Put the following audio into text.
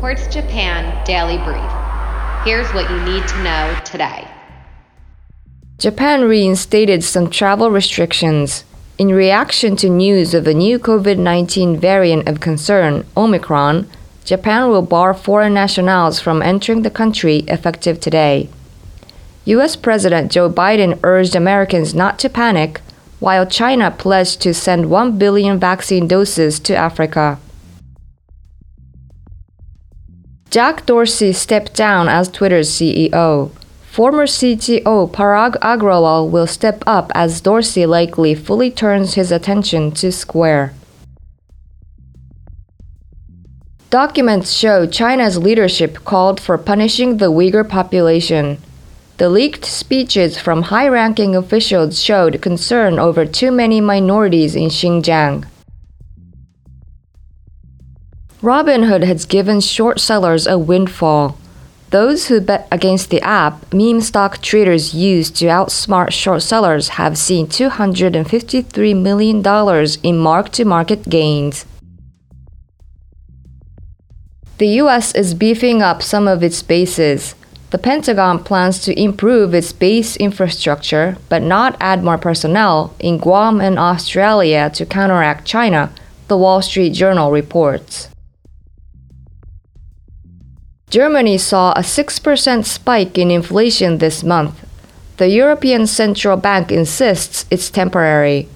Quartz Japan Daily Brief. Here's what you need to know today. Japan reinstated some travel restrictions. In reaction to news of a new COVID 19 variant of concern, Omicron, Japan will bar foreign nationals from entering the country effective today. US President Joe Biden urged Americans not to panic, while China pledged to send 1 billion vaccine doses to Africa. Jack Dorsey stepped down as Twitter's CEO. Former CTO Parag Agrawal will step up as Dorsey likely fully turns his attention to Square. Documents show China's leadership called for punishing the Uyghur population. The leaked speeches from high ranking officials showed concern over too many minorities in Xinjiang. Robinhood has given short sellers a windfall. Those who bet against the app meme stock traders use to outsmart short sellers have seen $253 million in mark to market gains. The US is beefing up some of its bases. The Pentagon plans to improve its base infrastructure but not add more personnel in Guam and Australia to counteract China, the Wall Street Journal reports. Germany saw a 6% spike in inflation this month. The European Central Bank insists it's temporary.